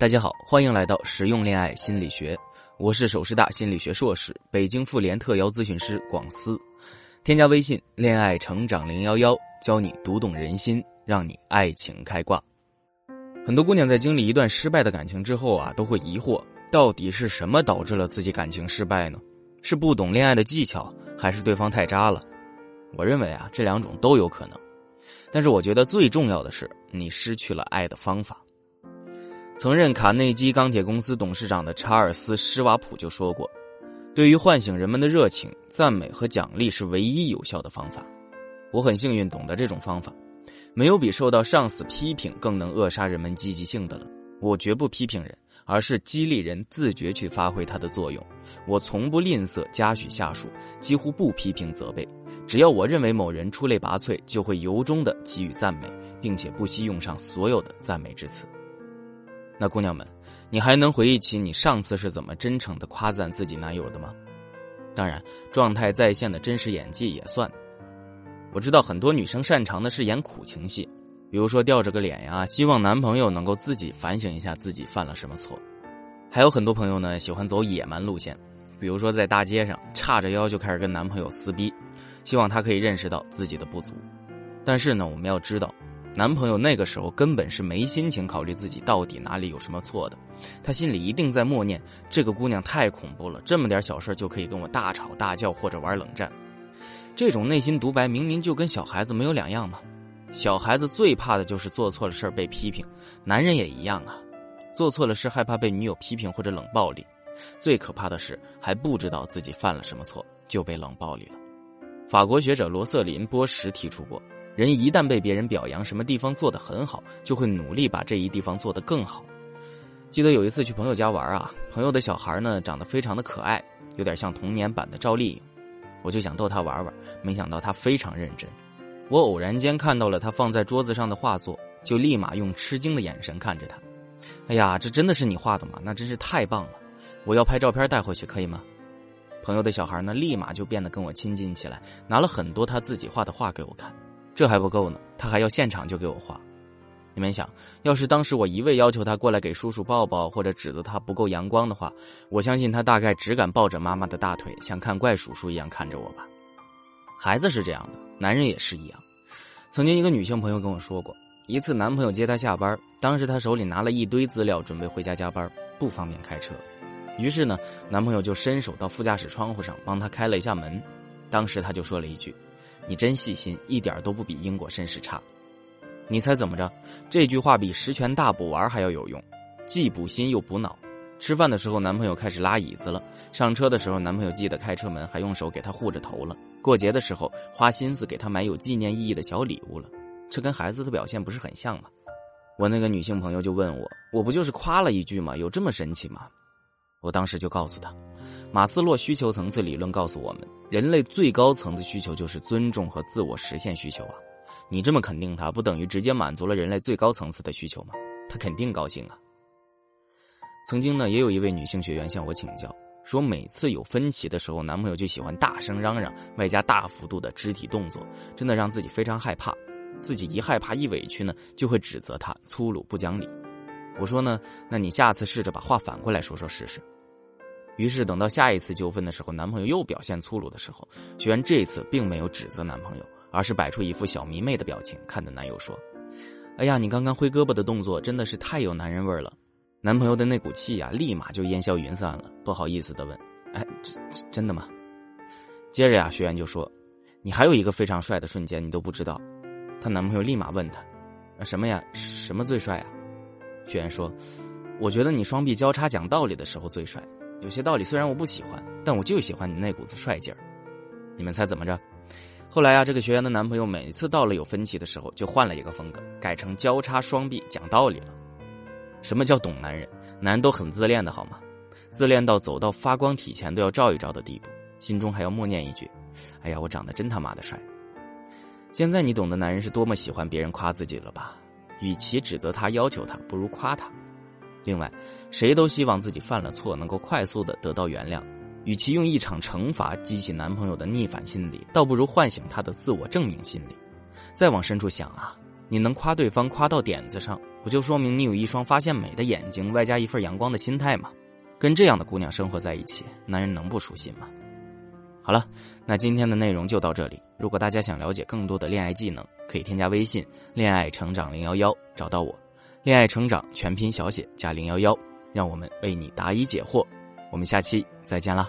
大家好，欢迎来到实用恋爱心理学，我是首师大心理学硕士、北京妇联特邀咨询师广思。添加微信“恋爱成长零幺幺”，教你读懂人心，让你爱情开挂。很多姑娘在经历一段失败的感情之后啊，都会疑惑，到底是什么导致了自己感情失败呢？是不懂恋爱的技巧，还是对方太渣了？我认为啊，这两种都有可能。但是我觉得最重要的是，你失去了爱的方法。曾任卡内基钢铁公司董事长的查尔斯·施瓦普就说过：“对于唤醒人们的热情，赞美和奖励是唯一有效的方法。”我很幸运懂得这种方法，没有比受到上司批评更能扼杀人们积极性的了。我绝不批评人，而是激励人自觉去发挥它的作用。我从不吝啬嘉许下属，几乎不批评责备。只要我认为某人出类拔萃，就会由衷的给予赞美，并且不惜用上所有的赞美之词。那姑娘们，你还能回忆起你上次是怎么真诚的夸赞自己男友的吗？当然，状态在线的真实演技也算。我知道很多女生擅长的是演苦情戏，比如说吊着个脸呀，希望男朋友能够自己反省一下自己犯了什么错。还有很多朋友呢喜欢走野蛮路线，比如说在大街上叉着腰就开始跟男朋友撕逼，希望他可以认识到自己的不足。但是呢，我们要知道。男朋友那个时候根本是没心情考虑自己到底哪里有什么错的，他心里一定在默念：这个姑娘太恐怖了，这么点小事就可以跟我大吵大叫或者玩冷战。这种内心独白明明就跟小孩子没有两样嘛。小孩子最怕的就是做错了事被批评，男人也一样啊，做错了事害怕被女友批评或者冷暴力，最可怕的是还不知道自己犯了什么错就被冷暴力了。法国学者罗瑟琳·波什提出过。人一旦被别人表扬什么地方做得很好，就会努力把这一地方做得更好。记得有一次去朋友家玩啊，朋友的小孩呢长得非常的可爱，有点像童年版的赵丽颖，我就想逗他玩玩，没想到他非常认真。我偶然间看到了他放在桌子上的画作，就立马用吃惊的眼神看着他。哎呀，这真的是你画的吗？那真是太棒了！我要拍照片带回去，可以吗？朋友的小孩呢，立马就变得跟我亲近起来，拿了很多他自己画的画给我看。这还不够呢，他还要现场就给我画。你们想，要是当时我一味要求他过来给叔叔抱抱，或者指责他不够阳光的话，我相信他大概只敢抱着妈妈的大腿，像看怪叔叔一样看着我吧。孩子是这样的，男人也是一样。曾经一个女性朋友跟我说过，一次男朋友接她下班，当时她手里拿了一堆资料，准备回家加班，不方便开车。于是呢，男朋友就伸手到副驾驶窗户上帮她开了一下门。当时他就说了一句。你真细心，一点都不比英国绅士差。你猜怎么着？这句话比十全大补丸还要有用，既补心又补脑。吃饭的时候，男朋友开始拉椅子了；上车的时候，男朋友记得开车门，还用手给她护着头了；过节的时候，花心思给她买有纪念意义的小礼物了。这跟孩子的表现不是很像吗？我那个女性朋友就问我：“我不就是夸了一句吗？有这么神奇吗？”我当时就告诉她。马斯洛需求层次理论告诉我们，人类最高层的需求就是尊重和自我实现需求啊！你这么肯定他，不等于直接满足了人类最高层次的需求吗？他肯定高兴啊！曾经呢，也有一位女性学员向我请教，说每次有分歧的时候，男朋友就喜欢大声嚷嚷，外加大幅度的肢体动作，真的让自己非常害怕。自己一害怕一委屈呢，就会指责他粗鲁不讲理。我说呢，那你下次试着把话反过来说说试试。于是等到下一次纠纷的时候，男朋友又表现粗鲁的时候，学员这次并没有指责男朋友，而是摆出一副小迷妹的表情，看着男友说：“哎呀，你刚刚挥胳膊的动作真的是太有男人味儿了。”男朋友的那股气呀，立马就烟消云散了，不好意思的问：“哎，真真的吗？”接着呀，学员就说：“你还有一个非常帅的瞬间，你都不知道。”她男朋友立马问她：“什么呀？什么最帅啊？”学员说：“我觉得你双臂交叉讲道理的时候最帅。”有些道理虽然我不喜欢，但我就喜欢你那股子帅劲儿。你们猜怎么着？后来啊，这个学员的男朋友每次到了有分歧的时候，就换了一个风格，改成交叉双臂讲道理了。什么叫懂男人？男人都很自恋的好吗？自恋到走到发光体前都要照一照的地步，心中还要默念一句：“哎呀，我长得真他妈的帅。”现在你懂得男人是多么喜欢别人夸自己了吧？与其指责他、要求他，不如夸他。另外，谁都希望自己犯了错能够快速的得到原谅，与其用一场惩罚激起男朋友的逆反心理，倒不如唤醒他的自我证明心理。再往深处想啊，你能夸对方夸到点子上，不就说明你有一双发现美的眼睛，外加一份阳光的心态吗？跟这样的姑娘生活在一起，男人能不舒心吗？好了，那今天的内容就到这里。如果大家想了解更多的恋爱技能，可以添加微信“恋爱成长零幺幺”找到我。恋爱成长全拼小写加零幺幺，让我们为你答疑解惑。我们下期再见啦！